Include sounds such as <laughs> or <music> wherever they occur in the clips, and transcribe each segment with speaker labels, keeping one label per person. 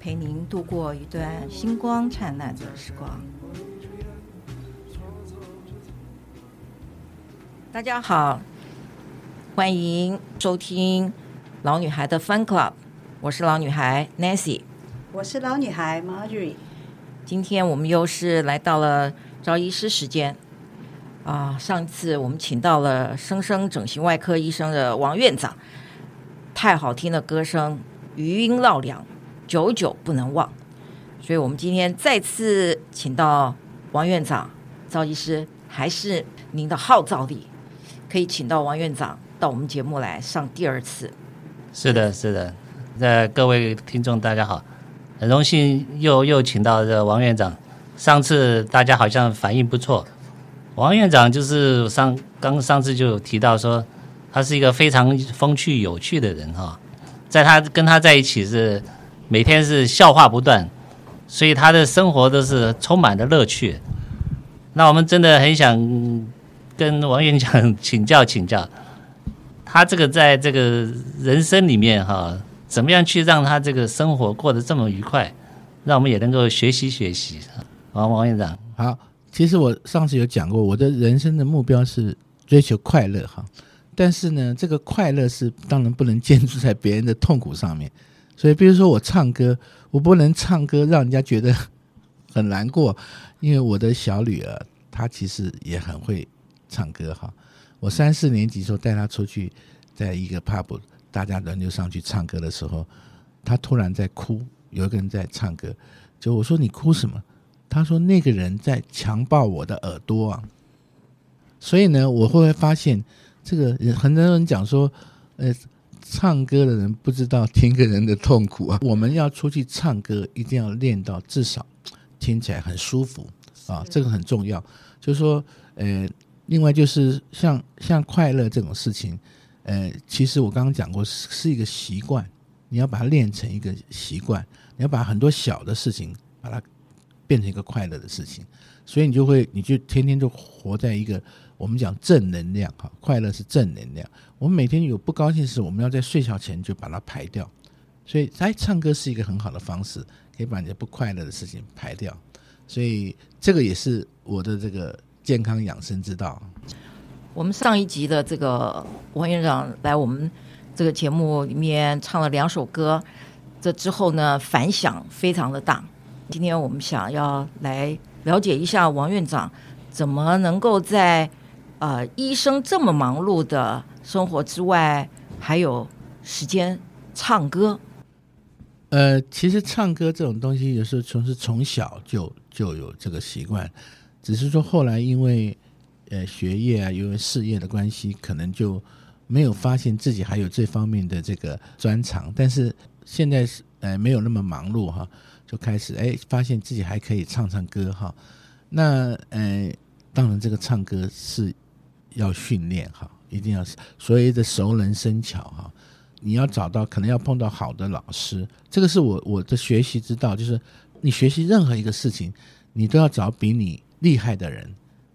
Speaker 1: 陪您度过一段星光灿烂的时光。大家好，欢迎收听老女孩的 Fun Club，我是老女孩 Nancy。
Speaker 2: 我是老女孩 Marjorie，
Speaker 1: 今天我们又是来到了赵医师时间啊！上次我们请到了生生整形外科医生的王院长，太好听的歌声，余音绕梁，久久不能忘。所以我们今天再次请到王院长，赵医师，还是您的号召力，可以请到王院长到我们节目来上第二次。
Speaker 3: 是的，是的，那各位听众大家好。很荣幸又又请到这王院长，上次大家好像反应不错。王院长就是上刚上次就有提到说，他是一个非常风趣有趣的人哈，在他跟他在一起是每天是笑话不断，所以他的生活都是充满了乐趣。那我们真的很想跟王院长请教请教，他这个在这个人生里面哈。怎么样去让他这个生活过得这么愉快，让我们也能够学习学习。王王院长，
Speaker 4: 好，其实我上次有讲过，我的人生的目标是追求快乐哈，但是呢，这个快乐是当然不能 <laughs> 建筑在别人的痛苦上面。所以，比如说我唱歌，我不能唱歌让人家觉得很难过，因为我的小女儿她其实也很会唱歌哈。我三四年级时候带她出去，在一个 pub。大家轮流上去唱歌的时候，她突然在哭。有一个人在唱歌，就我说你哭什么？她说那个人在强暴我的耳朵啊。所以呢，我会发现这个很多人讲说，呃，唱歌的人不知道听歌人的痛苦啊。我们要出去唱歌，一定要练到至少听起来很舒服啊，这个很重要。就是说，呃，另外就是像像快乐这种事情。呃，其实我刚刚讲过，是是一个习惯，你要把它练成一个习惯，你要把很多小的事情把它变成一个快乐的事情，所以你就会，你就天天就活在一个我们讲正能量哈，快乐是正能量。我们每天有不高兴的事，我们要在睡觉前就把它排掉，所以哎，唱歌是一个很好的方式，可以把你的不快乐的事情排掉，所以这个也是我的这个健康养生之道。
Speaker 1: 我们上一集的这个王院长来我们这个节目里面唱了两首歌，这之后呢，反响非常的大。今天我们想要来了解一下王院长怎么能够在呃医生这么忙碌的生活之外，还有时间唱歌。
Speaker 4: 呃，其实唱歌这种东西，有时候从是从小就就有这个习惯，只是说后来因为。呃，学业啊，因为事业的关系，可能就没有发现自己还有这方面的这个专长。但是现在是呃没有那么忙碌哈，就开始哎发现自己还可以唱唱歌哈。那呃，当然这个唱歌是要训练哈，一定要所谓的熟能生巧哈。你要找到可能要碰到好的老师，这个是我我的学习之道，就是你学习任何一个事情，你都要找比你厉害的人。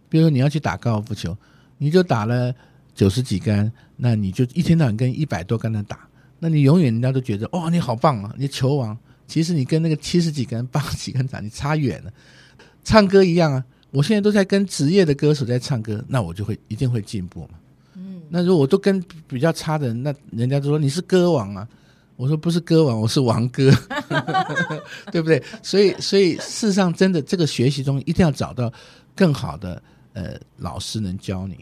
Speaker 4: 比如说你要去打高尔夫球，你就打了九十几杆，那你就一天到晚跟一百多杆的打，那你永远人家都觉得哦，你好棒啊，你球王。其实你跟那个七十几杆、八十几杆打，你差远了。唱歌一样啊，我现在都在跟职业的歌手在唱歌，那我就会一定会进步嘛。嗯，那如果我都跟比较差的人，那人家都说你是歌王啊，我说不是歌王，我是王哥，<laughs> 对不对？所以，所以事实上，真的这个学习中一定要找到更好的。呃，老师能教你。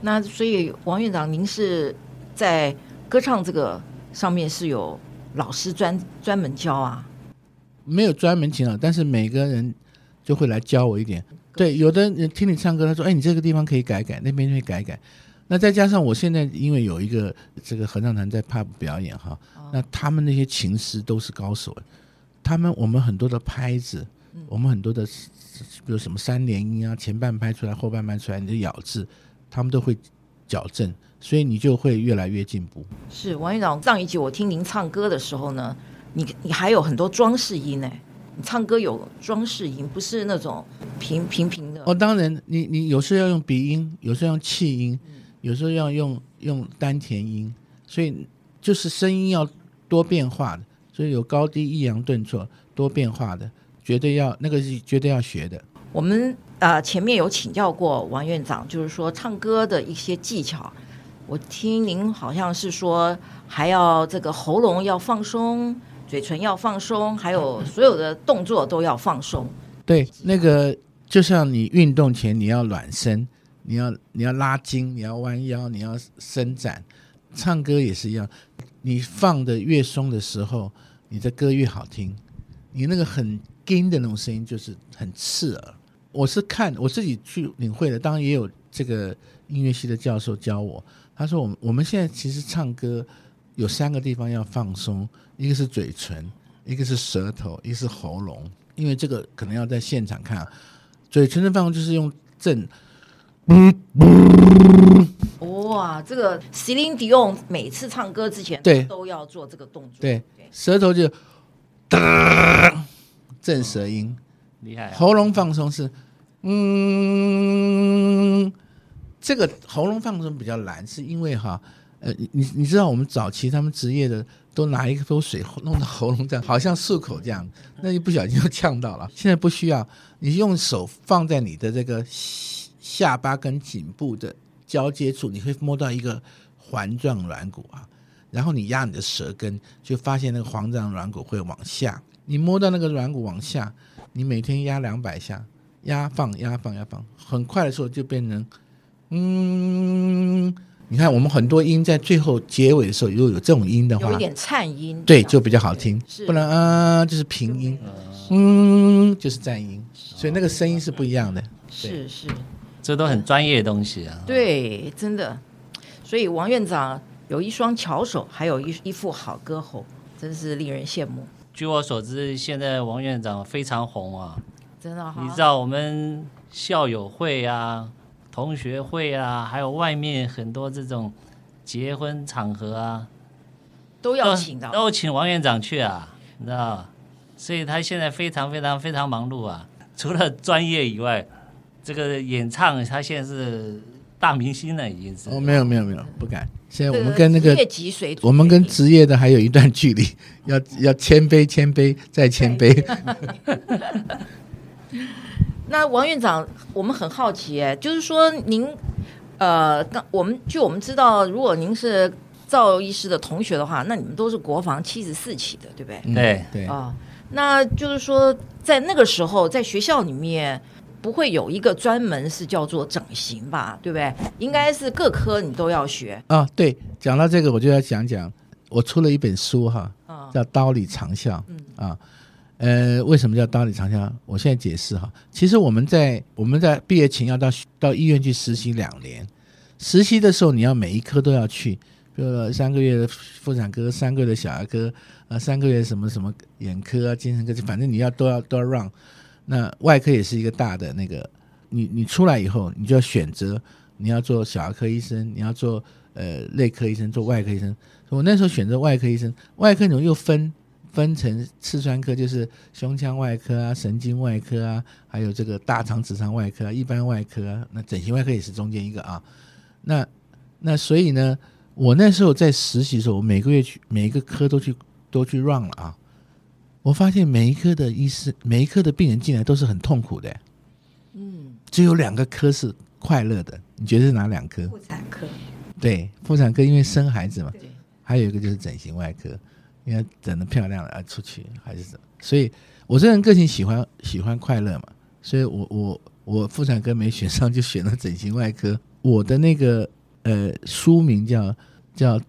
Speaker 1: 那所以王院长，您是在歌唱这个上面是有老师专专门教啊？
Speaker 4: 没有专门请老，但是每个人就会来教我一点。对，有的人听你唱歌，他说：“哎，你这个地方可以改改，那边可以改改。”那再加上我现在因为有一个这个合唱团在 pub 表演哈，那他们那些琴师都是高手，他们我们很多的拍子，我们很多的，比如什么三连音啊，前半拍出来，后半拍出来，你的咬字，他们都会矫正，所以你就会越来越进步。
Speaker 1: 是王院长，上一集我听您唱歌的时候呢，你你还有很多装饰音呢。你唱歌有装饰音，不是那种平平平的。
Speaker 4: 哦，当然，你你有时候要用鼻音，有时候要用气音，有时候要用用丹田音，所以就是声音要多变化的，所以有高低抑扬顿挫多变化的，绝对要那个是绝对要学的。
Speaker 1: 我们啊、呃、前面有请教过王院长，就是说唱歌的一些技巧，我听您好像是说还要这个喉咙要放松。嘴唇要放松，还有所有的动作都要放松。
Speaker 4: 对，那个就像你运动前你要暖身，你要你要拉筋，你要弯腰，你要伸展。唱歌也是一样，你放的越松的时候，你的歌越好听。你那个很紧的那种声音就是很刺耳。我是看我自己去领会的，当然也有这个音乐系的教授教我，他说我们我们现在其实唱歌。有三个地方要放松，一个是嘴唇，一个是舌头，一个是喉咙。因为这个可能要在现场看啊。嘴唇的放松就是用震。
Speaker 1: 哇，这个 Celine Dion 每次唱歌之前
Speaker 4: 对
Speaker 1: 都要做这个动作。
Speaker 4: 对，舌头就震舌音，
Speaker 3: 厉害。
Speaker 4: 喉咙放松是嗯，这个喉咙放松比较难，是因为哈。呃，你你知道我们早期他们职业的都拿一口水弄到喉咙这样，好像漱口这样，那一不小心就呛到了。现在不需要，你用手放在你的这个下巴跟颈部的交接处，你会摸到一个环状软骨啊，然后你压你的舌根，就发现那个环状软骨会往下。你摸到那个软骨往下，你每天压两百下，压放压放压放，很快的时候就变成嗯。你看，我们很多音在最后结尾的时候，如果有这种音的话，
Speaker 1: 有一点颤音，
Speaker 4: 对，就比较好听。不然啊，就是平音，嗯，就是颤音，所以那个声音是不一样的。
Speaker 1: 是是，
Speaker 3: 这都很专业的东西啊。
Speaker 1: 对，真的。所以王院长有一双巧手，还有一一副好歌喉，真是令人羡慕。
Speaker 3: 据我所知，现在王院长非常红啊，
Speaker 1: 真的哈。
Speaker 3: 你知道我们校友会啊。同学会啊，还有外面很多这种结婚场合啊，
Speaker 1: 都要请到，
Speaker 3: 都请王院长去啊，你知道？所以他现在非常非常非常忙碌啊。<laughs> 除了专业以外，这个演唱他现在是大明星了，已经是。
Speaker 4: 哦，没有没有没有，不敢。现在我们跟那个，
Speaker 1: 职
Speaker 4: 我们跟职业的还有一段距离，要要谦卑谦卑再谦卑。<laughs>
Speaker 1: 那王院长，我们很好奇，哎，就是说您，呃，刚我们据我们知道，如果您是赵医师的同学的话，那你们都是国防七十四期的，对不对？
Speaker 4: 嗯、对对啊、
Speaker 1: 哦，那就是说，在那个时候，在学校里面不会有一个专门是叫做整形吧，对不对？应该是各科你都要学
Speaker 4: 啊、哦。对，讲到这个，我就要讲讲，我出了一本书哈，叫《刀里长笑》嗯啊。呃，为什么叫刀里藏笑？我现在解释哈。其实我们在我们在毕业前要到到医院去实习两年，实习的时候你要每一科都要去，比如说三个月的妇产科，三个月的小儿科，啊，三个月什么什么眼科啊、精神科，反正你要都要都要 run。那外科也是一个大的那个，你你出来以后，你就要选择你要做小儿科医生，你要做呃内科医生，做外科医生。我那时候选择外科医生，外科你又分。分成刺穿科，就是胸腔外科啊、神经外科啊，还有这个大肠直肠外科啊、一般外科啊，那整形外科也是中间一个啊。那那所以呢，我那时候在实习的时候，我每个月去每一个科都去都去 run 了啊。我发现每一科的医师，每一科的病人进来都是很痛苦的。嗯，只有两个科是快乐的，你觉得是哪两科？
Speaker 5: 妇产科。
Speaker 4: 对，妇产科因为生孩子嘛。对。还有一个就是整形外科。应该整得漂亮了啊，出去还是怎么？所以我这人个性喜欢喜欢快乐嘛，所以我我我妇产科没选上，就选了整形外科。我的那个呃书名叫叫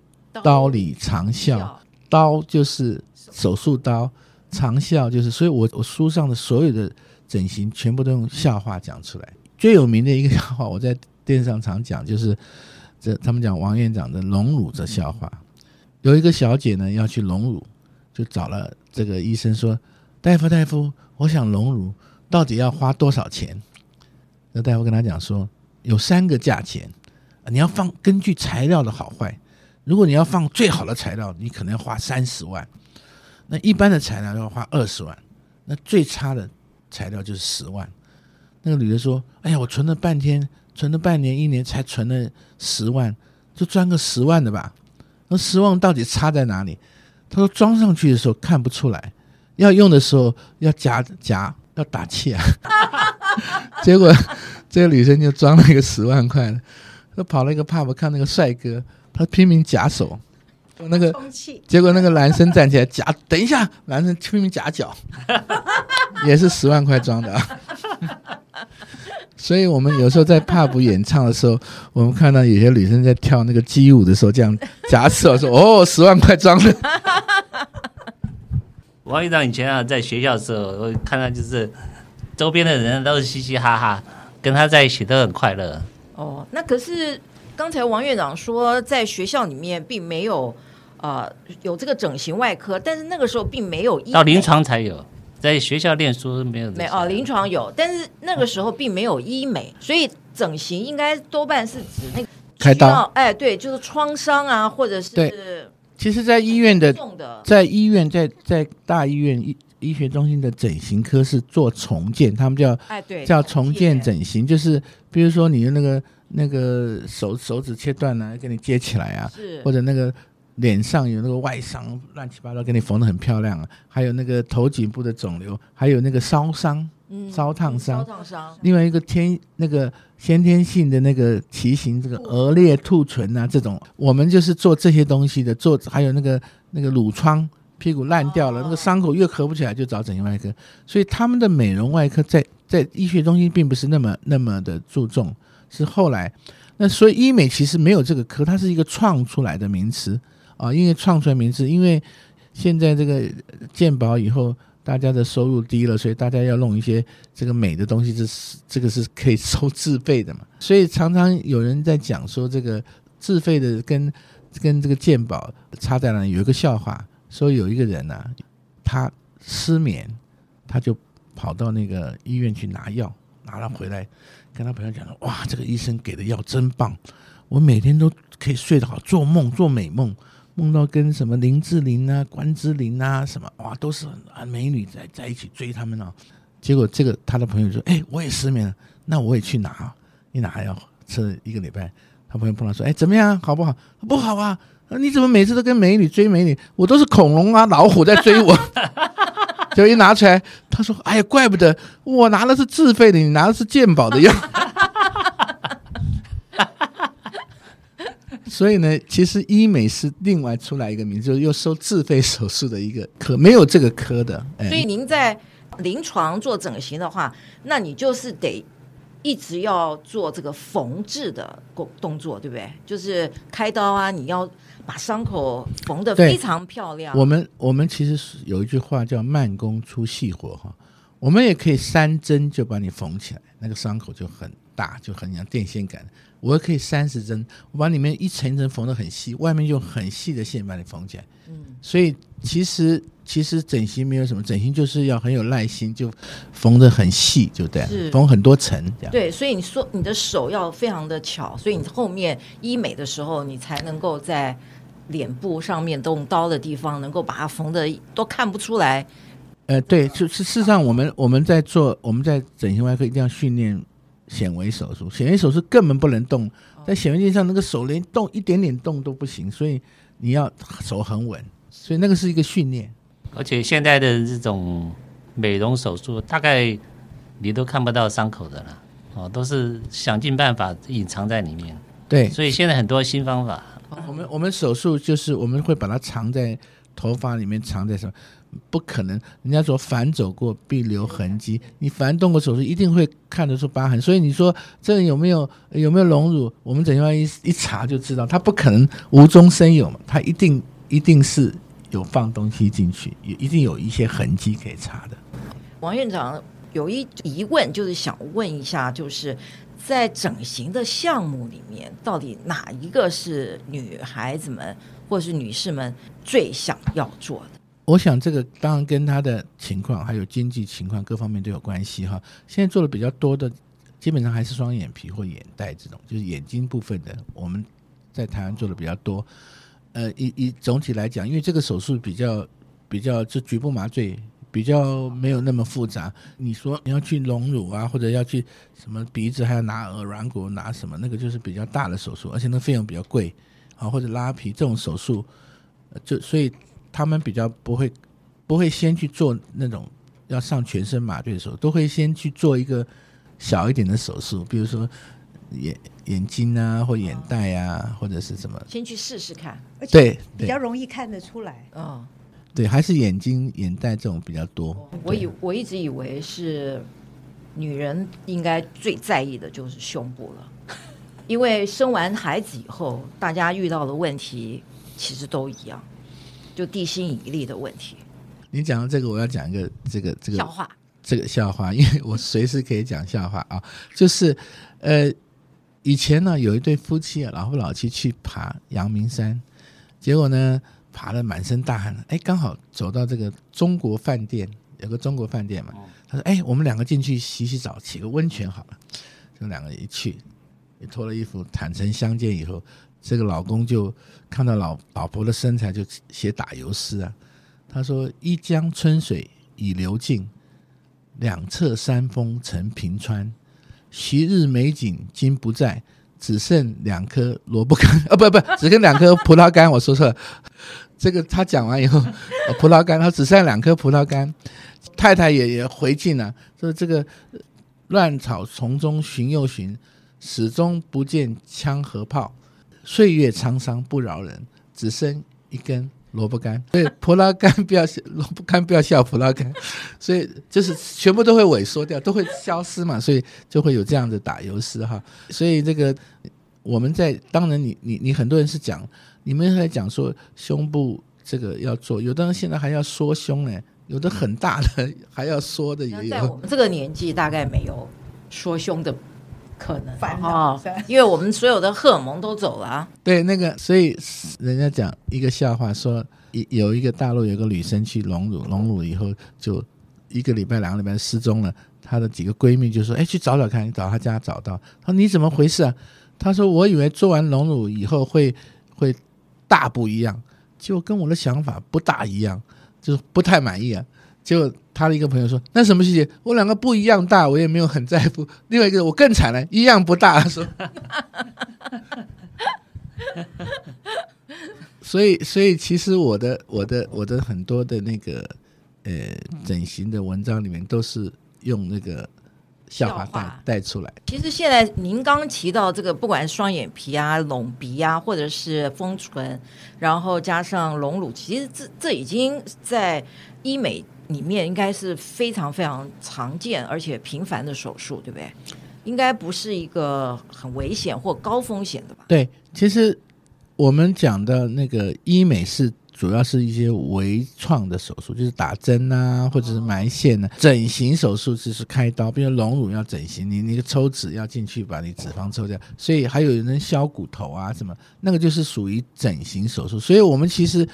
Speaker 4: 刀里长笑，刀就是手术刀，长笑就是，所以我我书上的所有的整形全部都用笑话讲出来。最有名的一个笑话，我在电视上常讲，就是这他们讲王院长的隆乳的笑话。有一个小姐呢要去隆乳，就找了这个医生说：“大夫大夫，我想隆乳，到底要花多少钱？”那大夫跟他讲说：“有三个价钱，你要放根据材料的好坏。如果你要放最好的材料，你可能要花三十万；那一般的材料要花二十万；那最差的材料就是十万。”那个女的说：“哎呀，我存了半天，存了半年、一年，才存了十万，就赚个十万的吧。那失望到底差在哪里？”他说：“装上去的时候看不出来，要用的时候要夹夹，要打气啊。<laughs> ”结果这个女生就装了一个十万块的，她跑了一个 pub 看那个帅哥，她拼命夹手，那个结果那个男生站起来夹，等一下，男生拼命夹脚，也是十万块装的啊。所以我们有时候在 pub 演唱的时候，我们看到有些女生在跳那个街舞的时候，这样夹手说：“ <laughs> 哦，十万块装的。<laughs> ”
Speaker 3: 王院长以前啊，在学校的时候，我看到就是周边的人都是嘻嘻哈哈，跟他在一起都很快乐。
Speaker 1: 哦，那可是刚才王院长说，在学校里面并没有呃有这个整形外科，但是那个时候并没有医，
Speaker 3: 到临床才有，在学校念书没有没
Speaker 1: 有哦，临床有，但是那个时候并没有医美，所以整形应该多半是指那个
Speaker 4: 开刀，
Speaker 1: 哎，对，就是创伤啊，或者是。
Speaker 4: 其实，在医院的，在医院，在在大医院医医学中心的整形科是做重建，他们叫
Speaker 1: 哎对，
Speaker 4: 叫重建。整形，就是比如说你的那个那个手手指切断了，给你接起来啊，
Speaker 1: 是。
Speaker 4: 或者那个脸上有那个外伤，乱七八糟给你缝的很漂亮啊，还有那个头颈部的肿瘤，还有那个烧伤。烧烫伤，烧烫伤。另外一个天那个先天性的那个畸形，这个额裂兔唇啊，这种我们就是做这些东西的，做还有那个那个乳疮，屁股烂掉了，那个伤口越合不起来，就找整形外科。所以他们的美容外科在在医学中心并不是那么那么的注重，是后来。那所以医美其实没有这个科，它是一个创出来的名词啊，因为创出来名字，因为现在这个健保以后。大家的收入低了，所以大家要弄一些这个美的东西，这是这个是可以收自费的嘛？所以常常有人在讲说，这个自费的跟跟这个健保差在哪里？有一个笑话，说有一个人呢、他失眠，他就跑到那个医院去拿药，拿了回来，跟他朋友讲说：“哇，这个医生给的药真棒，我每天都可以睡得好，做梦做美梦。”梦到跟什么林志玲啊、关之琳啊什么哇，都是很美女在在一起追他们呢、结果这个他的朋友说：“哎、我也失眠了，那我也去拿。一拿要吃一个礼拜，他朋友碰到说：‘哎、怎么样，好不好？’不好啊！你怎么每次都跟美女追美女？我都是恐龙啊、老虎在追我。<laughs> 就一拿出来，他说：‘哎呀，怪不得我拿的是自费的，你拿的是健宝的药。’”所以呢，其实医美是另外出来一个名字，就是又收自费手术的一个科，没有这个科的。哎、
Speaker 1: 所以您在临床做整形的话，那你就是得一直要做这个缝制的工动作，对不对？就是开刀啊，你要把伤口缝得非常漂亮。
Speaker 4: 我们我们其实有一句话叫慢工出细活哈，我们也可以三针就把你缝起来，那个伤口就很大，就很像电线杆。我可以三十针，我把里面一层一层缝的很细，外面用很细的线把你缝起来。嗯，所以其实其实整形没有什么，整形就是要很有耐心，就缝的很细，就这样，缝很多层这样。
Speaker 1: 对，所以你说你的手要非常的巧，所以你后面医美的时候，你才能够在脸部上面动刀的地方，能够把它缝的都看不出来。
Speaker 4: 呃，对，就是事实上，我们我们在做我们在整形外科一定要训练。显微手术，显微手术根本不能动，在显微镜上那个手连动一点点动都不行，所以你要手很稳，所以那个是一个训练。
Speaker 3: 而且现在的这种美容手术，大概你都看不到伤口的了，哦，都是想尽办法隐藏在里面。
Speaker 4: 对，
Speaker 3: 所以现在很多新方法。
Speaker 4: 我们我们手术就是我们会把它藏在头发里面，藏在什么？不可能，人家说凡走过必留痕迹，你凡动过手术一定会看得出疤痕。所以你说这有没有有没有隆乳？我们整形外一一查就知道，他不可能无中生有嘛，他一定一定是有放东西进去，也一定有一些痕迹可以查的。
Speaker 1: 王院长有一疑问，就是想问一下，就是在整形的项目里面，到底哪一个是女孩子们或是女士们最想要做的？
Speaker 4: 我想这个当然跟他的情况还有经济情况各方面都有关系哈。现在做的比较多的，基本上还是双眼皮或眼袋这种，就是眼睛部分的，我们在台湾做的比较多。呃，以以总体来讲，因为这个手术比较比较就局部麻醉，比较没有那么复杂。你说你要去隆乳啊，或者要去什么鼻子还要拿耳软骨拿什么，那个就是比较大的手术，而且那费用比较贵啊，或者拉皮这种手术，就所以。他们比较不会，不会先去做那种要上全身麻醉的时候，都会先去做一个小一点的手术，比如说眼眼睛啊，或眼袋啊，或者是什么，
Speaker 1: 先去试试看，
Speaker 4: 而且
Speaker 2: 比较容易看得出来。
Speaker 1: 嗯，
Speaker 4: 对，还是眼睛、眼袋这种比较多。
Speaker 1: 我以我一直以为是女人应该最在意的就是胸部了，因为生完孩子以后，大家遇到的问题其实都一样。就地心引力的问题。
Speaker 4: 你讲到这个，我要讲一个这个这个
Speaker 1: 笑话。
Speaker 4: 这个笑话，因为我随时可以讲笑话啊。就是呃，以前呢，有一对夫妻啊，老夫老妻去爬阳明山，结果呢，爬了满身大汗。哎，刚好走到这个中国饭店，有个中国饭店嘛。他说：“哎，我们两个进去洗洗澡，洗个温泉好了。”就两个人一去，也脱了衣服，坦诚相见以后。这个老公就看到老老婆的身材，就写打油诗啊。他说：“一江春水已流尽，两侧山峰成平川。昔日美景今不在，只剩两颗萝卜干啊！<laughs> 不不，只剩两颗葡萄干。我说错了。<laughs> 这个他讲完以后，<laughs> 葡萄干，他只剩两颗葡萄干。太太也也回敬了，说这个乱草丛中寻又寻，始终不见枪和炮。”岁月沧桑不饶人，只剩一根萝卜干。所以葡萄干不要，萝卜干不要笑葡萄干。所以就是全部都会萎缩掉，都会消失嘛。所以就会有这样的打油诗哈。所以这个我们在当然你你你很多人是讲，你们还讲说胸部这个要做，有的人现在还要缩胸呢，有的很大的还要缩的也有。
Speaker 1: 在我们这个年纪，大概没有缩胸的。可能
Speaker 2: 烦恼、
Speaker 1: 哦，因为我们所有的荷尔蒙都走了啊。
Speaker 4: 对，那个，所以人家讲一个笑话，说有一个大陆有个女生去隆乳，隆乳以后就一个礼拜、两个礼拜失踪了。她的几个闺蜜就说：“哎，去找找看，你找她家找到。”她说：“你怎么回事啊？”她说：“我以为做完隆乳以后会 <laughs> 会大不一样，就跟我的想法不大一样，就是不太满意啊。”就他的一个朋友说：“那什么细节？我两个不一样大，我也没有很在乎。<laughs> 另外一个我更惨了，一样不大。<laughs> ”说，<laughs> 所以，所以其实我的、我的、我的很多的那个呃整形的文章里面都是用那个笑话带带出来。
Speaker 1: 其实现在您刚提到这个，不管是双眼皮啊、隆鼻啊，或者是丰唇，然后加上隆乳，其实这这已经在医美。里面应该是非常非常常见而且频繁的手术，对不对？应该不是一个很危险或高风险的吧？
Speaker 4: 对，其实我们讲的那个医美是主要是一些微创的手术，就是打针啊，或者是埋线呢、啊。整形手术就是开刀，比如隆乳要整形，你那个抽脂要进去把你脂肪抽掉，所以还有人削骨头啊什么，那个就是属于整形手术。所以我们其实，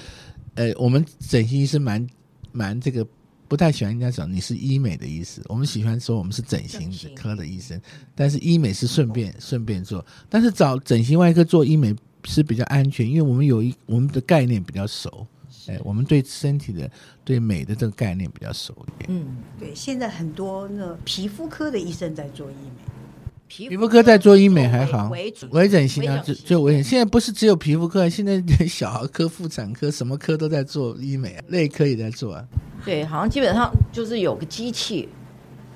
Speaker 4: 呃，我们整形医师蛮蛮这个。不太喜欢人家讲你是医美的意思，我们喜欢说我们是整形科的医生。但是医美是顺便顺便做，但是找整形外科做医美是比较安全，因为我们有一我们的概念比较熟，哎，我们对身体的对美的这个概念比较熟一点。
Speaker 2: 嗯，对，现在很多那皮肤科的医生在做医美。
Speaker 4: 皮肤科在做医美还好，
Speaker 1: 微
Speaker 4: 微整形啊，就就微整。现在不是只有皮肤科，现在连小儿科、妇产科什么科都在做医美啊，内科也在做啊。
Speaker 1: 对，好像基本上就是有个机器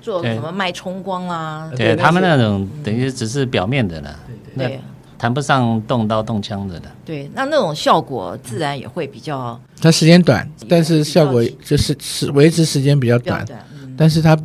Speaker 1: 做什么脉冲光啊。
Speaker 3: 对，对他们那种等于只是表面的了，
Speaker 1: 对对，
Speaker 3: 谈不上动刀动枪的了。
Speaker 1: 对，那那种效果自然也会比较。
Speaker 4: 它时间短，但是效果就是是维持时间比较短，短嗯、但是它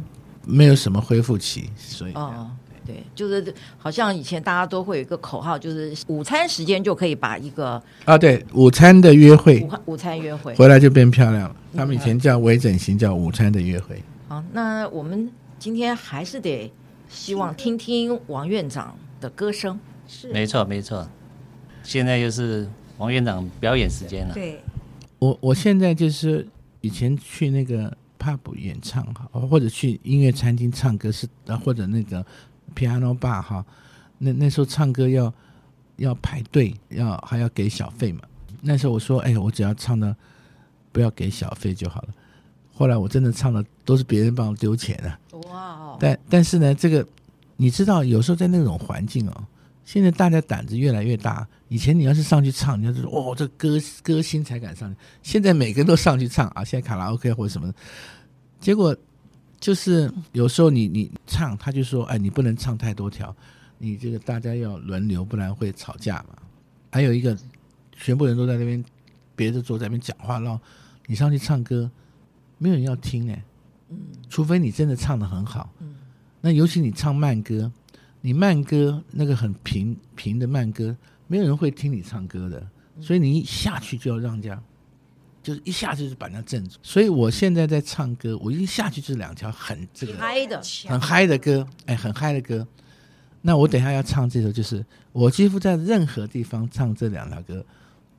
Speaker 4: 没有什么恢复期，所以。
Speaker 1: 哦对，就是好像以前大家都会有一个口号，就是午餐时间就可以把一个
Speaker 4: 啊，对，午餐的约会，
Speaker 1: 午餐约会
Speaker 4: 回来就变漂亮了。他们以前叫微整形，叫午餐的约会。
Speaker 1: 好，那我们今天还是得希望听听王院长的歌声。
Speaker 3: 是，没错没错。现在又是王院长表演时间了。
Speaker 2: 对，
Speaker 4: 我我现在就是以前去那个 pub 演唱哈，或者去音乐餐厅唱歌是，或者那个 piano bar 哈，那那时候唱歌要要排队，要还要给小费嘛。那时候我说，哎，我只要唱的不要给小费就好了。后来我真的唱的都是别人帮我丢钱啊。哇哦！但但是呢，这个你知道，有时候在那种环境哦。现在大家胆子越来越大。以前你要是上去唱，你要是说哦，这歌歌星才敢上去。现在每个人都上去唱啊，现在卡拉 OK 或者什么，结果就是有时候你你唱，他就说哎，你不能唱太多条，你这个大家要轮流，不然会吵架嘛。还有一个，全部人都在那边，别的坐在那边讲话，然后你上去唱歌，没有人要听哎。嗯。除非你真的唱的很好。嗯。那尤其你唱慢歌。你慢歌那个很平平的慢歌，没有人会听你唱歌的，所以你一下去就要让人家，就是一下子就把人家镇住。所以我现在在唱歌，我一下去就是两条很这个
Speaker 1: 嗨的、
Speaker 4: 很嗨的歌，哎，很嗨的歌。那我等一下要唱这首，就是我几乎在任何地方唱这两条歌，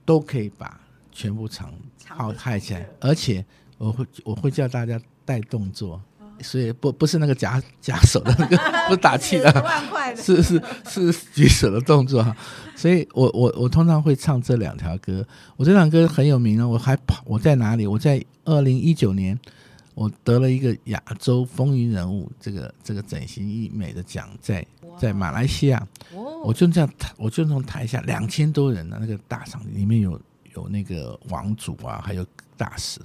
Speaker 4: 都可以把全部唱好嗨起来，而且我会我会叫大家带动作。所以不不是那个假 <laughs> 假手的那个，<laughs> 不是打气的，<laughs> 是是是举手的动作哈。所以我我我通常会唱这两条歌。我这两歌很有名啊，我还跑我在哪里？我在二零一九年，我得了一个亚洲风云人物这个这个整形医美的奖，在在马来西亚。我就这样，我就从台下两千多人的那个大场里面有有那个王祖啊，还有大使。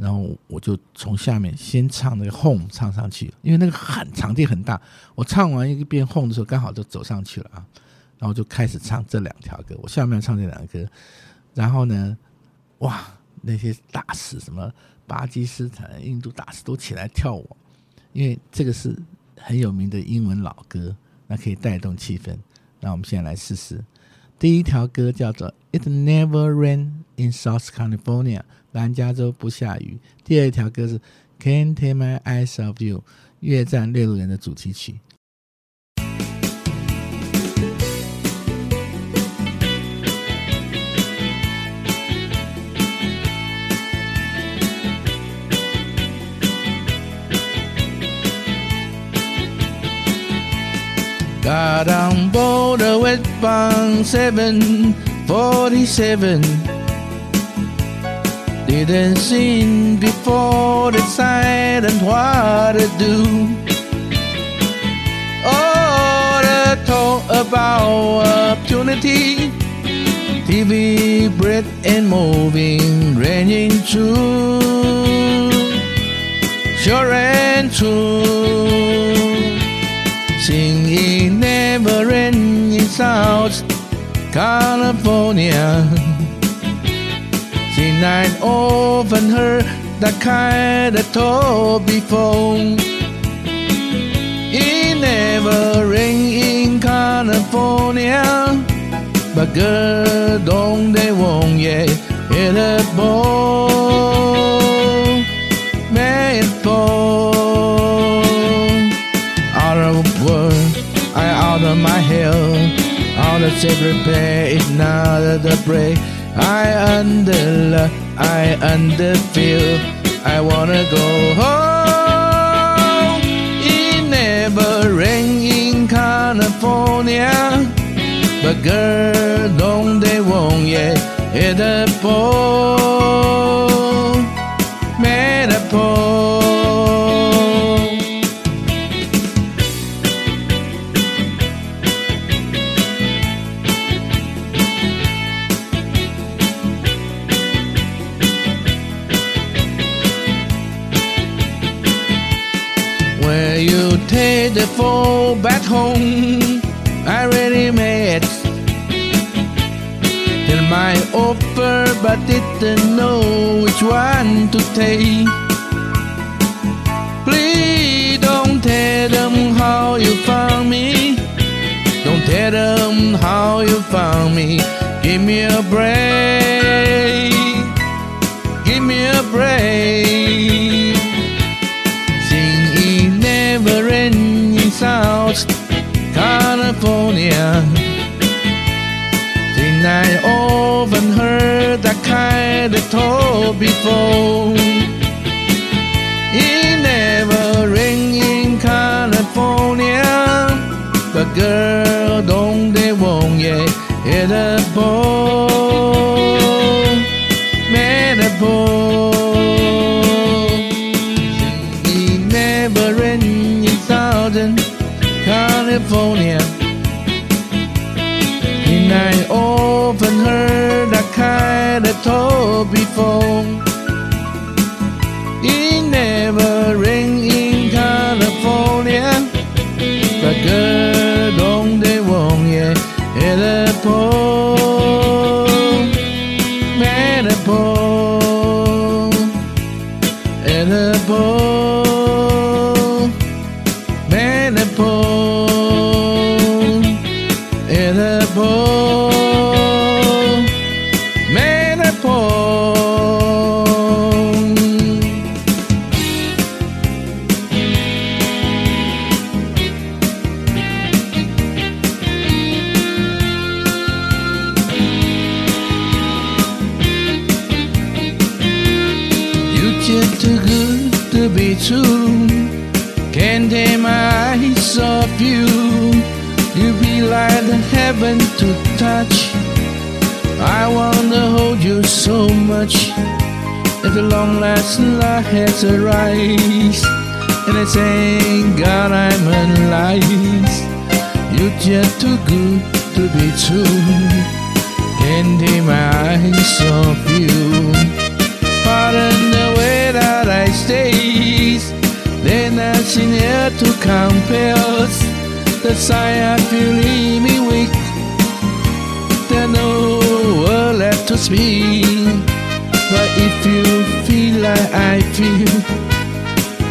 Speaker 4: 然后我就从下面先唱那个 home 唱上去，因为那个很场地很大。我唱完一遍 home 的时候，刚好就走上去了啊。然后就开始唱这两条歌，我下面唱这两个歌。然后呢，哇，那些大使什么巴基斯坦、印度大使都起来跳舞，因为这个是很有名的英文老歌，那可以带动气氛。那我们现在来试试。第一条歌叫做 It Never Rain in South California。南加州不下雨。第二条歌是《Can't Take My Eyes Off You》，越战猎鹿人的主题曲。Got on board a westbound 747 Didn't see before decided what to do. Oh, the talk about opportunity. TV, bread and moving, ranging true. Sure and true. Singing never in South California. I'd often heard that kind of talk before. It never rained in California, but girl, don't they want yeah, hit a ball, every pay, it's not the break. I under, I under feel. I wanna go home. It never rain in California, but girl, don't they want yet? Hit a pole, home. I already met Tell my offer but didn't know which one to take. Please don't tell them how you found me. Don't tell them how you found me. Give me a break. Give me a break California. Then I often heard that kind
Speaker 6: of talk before. It never rain in California, but girl, don't they want you hit a ball, made a ball. told before. To be true. Can't take my eyes off you. Pardon the way that I stay. There's nothing here to compare. The sign I feel leave me weak. There's no word left to speak. But if you feel like I feel,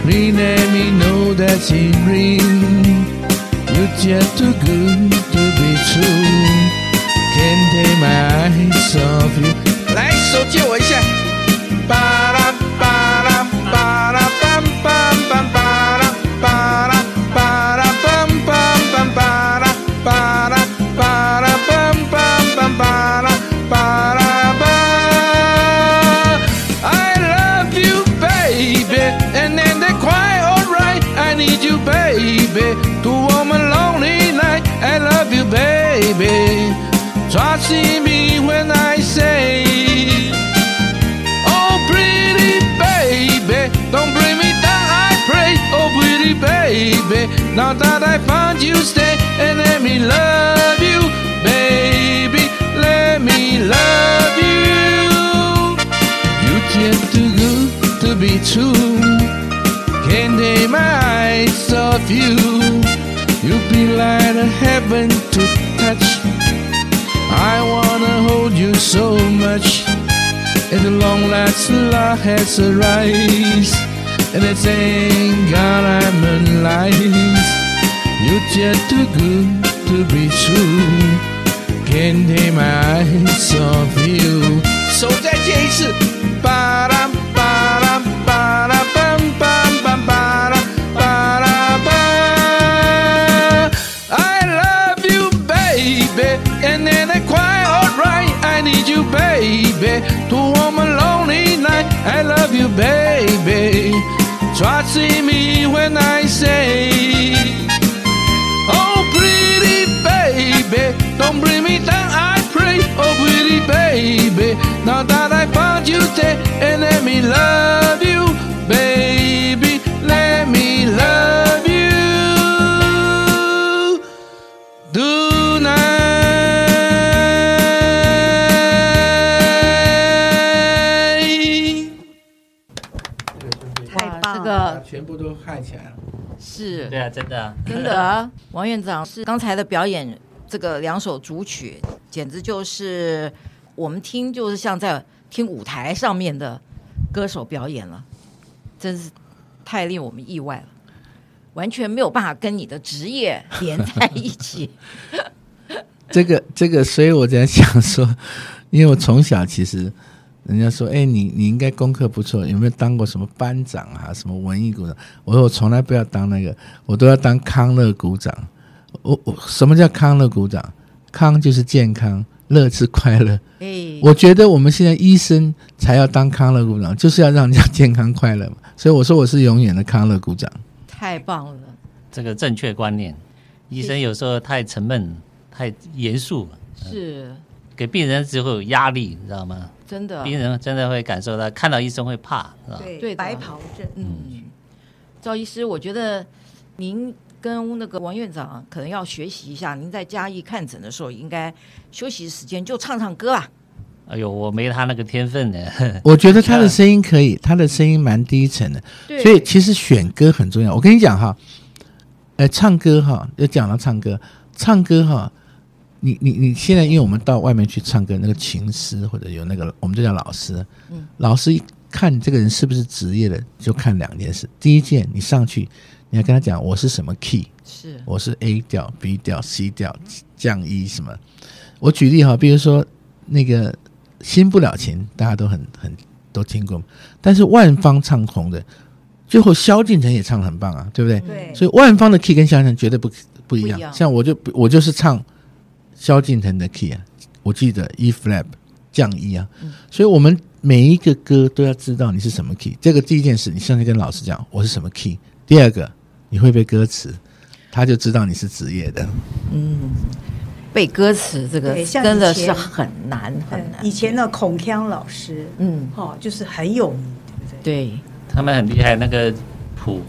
Speaker 6: please let me know that it's real. You're just too good be true. Can't take my eyes off you. 来，手借我一下。巴 Baby. Trust in me when I say. Oh, pretty baby, don't bring me down, I pray. Oh, pretty baby, now that I found you, stay and let me love you, baby. Let me love you. You're just too good to be true. Can't take my eyes off you. You be like a heaven to touch. I wanna hold you so much. and the long last love has arise, and it's saying, "God, I'm in lies. You're just too good to be true. Can't take my eyes off you. So that's Jesus, but I'm you, baby. Trust in me when I say, Oh, pretty baby, don't bring me down, I pray. Oh, pretty baby, now that I found you let me love
Speaker 1: 是。
Speaker 3: 对啊，真的啊，
Speaker 1: 真的啊，<laughs> 王院长是刚才的表演，这个两首主曲，简直就是我们听，就是像在听舞台上面的歌手表演了，真是太令我们意外了，完全没有办法跟你的职业连在一起。<laughs>
Speaker 6: 这个这个，所以我在想说，因为我从小其实人家说，哎，你你应该功课不错，有没有当过什么班长啊？什么文艺股长？我说我从来不要当那个，我都要当康乐股长。我我什么叫康乐股长？康就是健康，
Speaker 4: 乐是快乐。
Speaker 1: 哎，
Speaker 4: 我觉得我们现在医生才要当康乐股长，就是要让人家健康快乐嘛。所以我说我是永远的康乐股长。
Speaker 1: 太棒了，
Speaker 3: 这个正确观念。医生有时候太沉闷、太严肃，
Speaker 1: 是
Speaker 3: 给病人只会有压力，你知道吗？
Speaker 1: 真的，
Speaker 3: 病人真的会感受到，看到医生会怕，是吧？
Speaker 1: 对
Speaker 2: 白袍症。
Speaker 1: 嗯，赵医师，我觉得您跟那个王院长可能要学习一下。您在嘉义看诊的时候，应该休息时间就唱唱歌啊。
Speaker 3: 哎呦，我没他那个天分呢。<laughs>
Speaker 4: 我觉得他的声音可以，他的声音蛮低沉的，所以其实选歌很重要。我跟你讲哈，呃，唱歌哈，要讲到唱歌，唱歌哈。你你你现在，因为我们到外面去唱歌，那个琴师或者有那个，我们就叫老师。嗯，老师一看你这个人是不是职业的，就看两件事。第一件，你上去，你要跟他讲我是什么 key，
Speaker 1: 是
Speaker 4: 我是 A 调、B 调、C 调、降 E 什么。我举例哈，比如说那个新不了情，大家都很很都听过，但是万方唱红的，最后萧敬腾也唱得很棒啊，对不对？
Speaker 2: 对，
Speaker 4: 所以万方的 key 跟萧敬腾绝对不不一样。
Speaker 1: 不一样
Speaker 4: 像我就我就是唱。萧敬腾的 key 啊，我记得 E flat 降 E 啊，嗯、所以我们每一个歌都要知道你是什么 key。这个第一件事，你上去跟老师讲我是什么 key。第二个，你会背歌词，他就知道你是职业的。
Speaker 1: 嗯，背歌词这个真的是很难很难。
Speaker 2: 以前的孔锵老师，嗯，哦，就是很有名，对不对？
Speaker 1: 对，
Speaker 3: 他们很厉害，那个谱。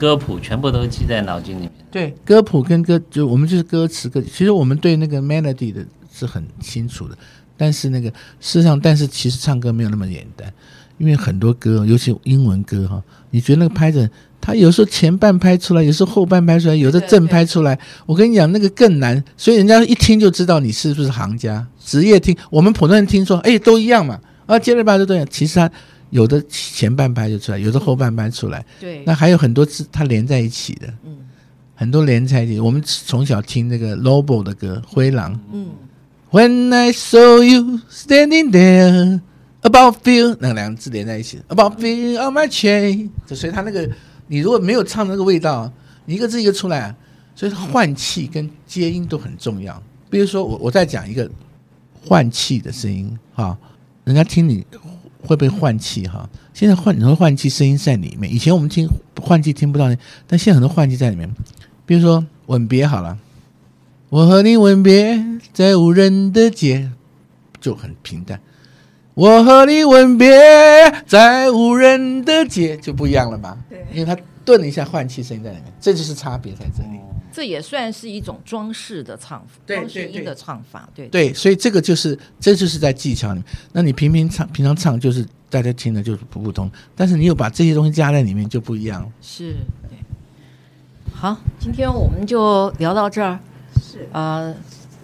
Speaker 3: 歌谱全部都记在脑筋里面。
Speaker 4: 对，歌谱跟歌就我们就是歌词歌，其实我们对那个 melody 的是很清楚的。但是那个事实上，但是其实唱歌没有那么简单，因为很多歌，尤其英文歌哈，你觉得那个拍子，它有时候前半拍出来，有时候后半拍出来，有的正拍出来。我跟你讲，那个更难，所以人家一听就知道你是不是行家。职业听，我们普通人听说，哎，都一样嘛，啊，接着拍就对了。其实他。有的前半拍就出来，有的后半拍出来。
Speaker 1: 对，
Speaker 4: 那还有很多字它连在一起的。嗯，很多连在一起。我们从小听那个 Lobo 的歌《灰狼》。嗯，When I saw you standing there about feel 那两个字连在一起，above you on my chain。就所以他那个，你如果没有唱那个味道，你一个字一个出来，所以换气跟接音都很重要。比如说我我再讲一个换气的声音哈，人家听你。会不会换气哈？现在换很多换气声音在里面。以前我们听换气听不到那，但现在很多换气在里面。比如说吻别好了，我和你吻别在无人的街，就很平淡。我和你吻别在无人的街就不一样了吧？对，因为它顿了一下换气声音在里面，这就是差别在这里。
Speaker 1: 这也算是一种装饰的唱法，装饰音的唱法，对
Speaker 4: 对，对，所以这个就是，这就是在技巧里面。那你平平唱，平常唱就是大家听的就是普普通，但是你有把这些东西加在里面就不一样了。
Speaker 1: 是，对。好，今天我们就聊到这儿。
Speaker 2: 是
Speaker 1: 啊、呃，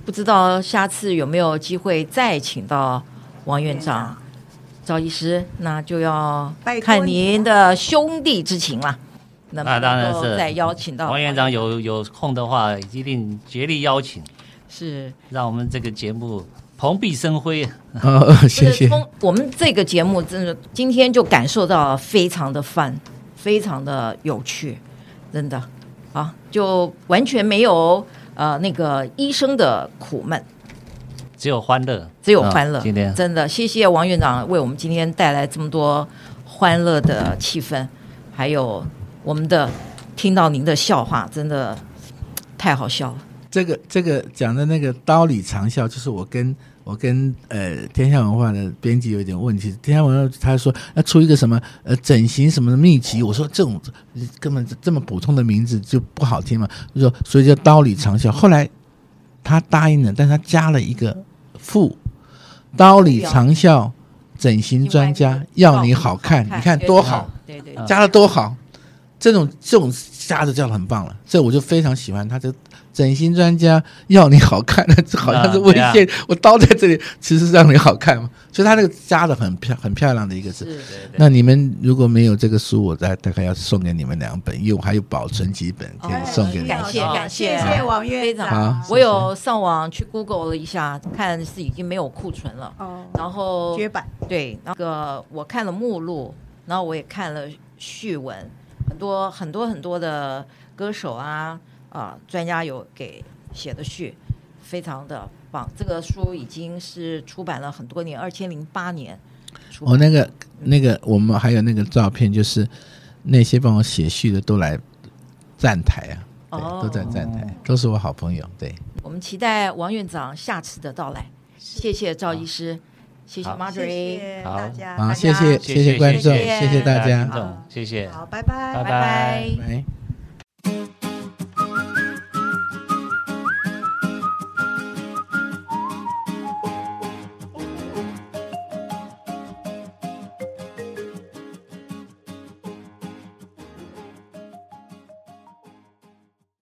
Speaker 1: 不知道下次有没有机会再请到王院长、赵医师，那就要看您的兄弟之情了。那当然是再邀请到
Speaker 3: 王院长有有空的话，一定竭力邀请，
Speaker 1: 是
Speaker 3: 让我们这个节目蓬荜生辉。<laughs>
Speaker 4: 哦，谢
Speaker 1: 谢。我们这个节目真的今天就感受到非常的 fun，非常的有趣，真的啊，就完全没有呃那个医生的苦闷，
Speaker 3: 只有欢乐，
Speaker 1: 只有欢乐。
Speaker 3: 今天
Speaker 1: 真的谢谢王院长为我们今天带来这么多欢乐的气氛，还有。我们的听到您的笑话，真的太好笑了。
Speaker 4: 这个这个讲的那个刀里藏笑，就是我跟我跟呃天下文化的编辑有一点问题。天下文化他说要出一个什么呃整形什么的秘籍，我说这种根本这么普通的名字就不好听嘛，就说所以叫刀里藏笑。后来他答应了，但他加了一个副，刀里藏笑，整形专家要你好看，你看多好，
Speaker 1: 对对，
Speaker 4: 加的多好。这种这种加的叫的很棒了，这我就非常喜欢。他这整形专家要你好看，这 <laughs> 好像是威胁。我刀在这里，其实是让你好看嘛。所以他那个加的很漂很漂亮的一个字。那你们如果没有这个书，我大大概要送给你们两本，因为我还有保存几本可以送给你们。
Speaker 1: 感谢感谢，
Speaker 2: 谢谢王院长。
Speaker 4: 好，
Speaker 1: 我有上网去 Google 了一下，看是已经没有库存了。
Speaker 2: 哦，
Speaker 1: 然后
Speaker 2: 绝版。
Speaker 1: 对，那个我看了目录，然后我也看了序文。很多很多很多的歌手啊啊，专家有给写的序，非常的棒！这个书已经是出版了很多年，二千零八年。
Speaker 4: 我、哦、那个那个，我们还有那个照片，就是那些帮我写序的都来站台啊，哦、都在站台，都是我好朋友。对，
Speaker 1: 我们期待王院长下次的到来。谢谢赵医师，
Speaker 2: 谢谢谢
Speaker 4: 谢谢谢谢谢谢谢谢谢谢谢
Speaker 3: 谢谢。
Speaker 2: 好拜
Speaker 3: 拜。拜
Speaker 4: 拜。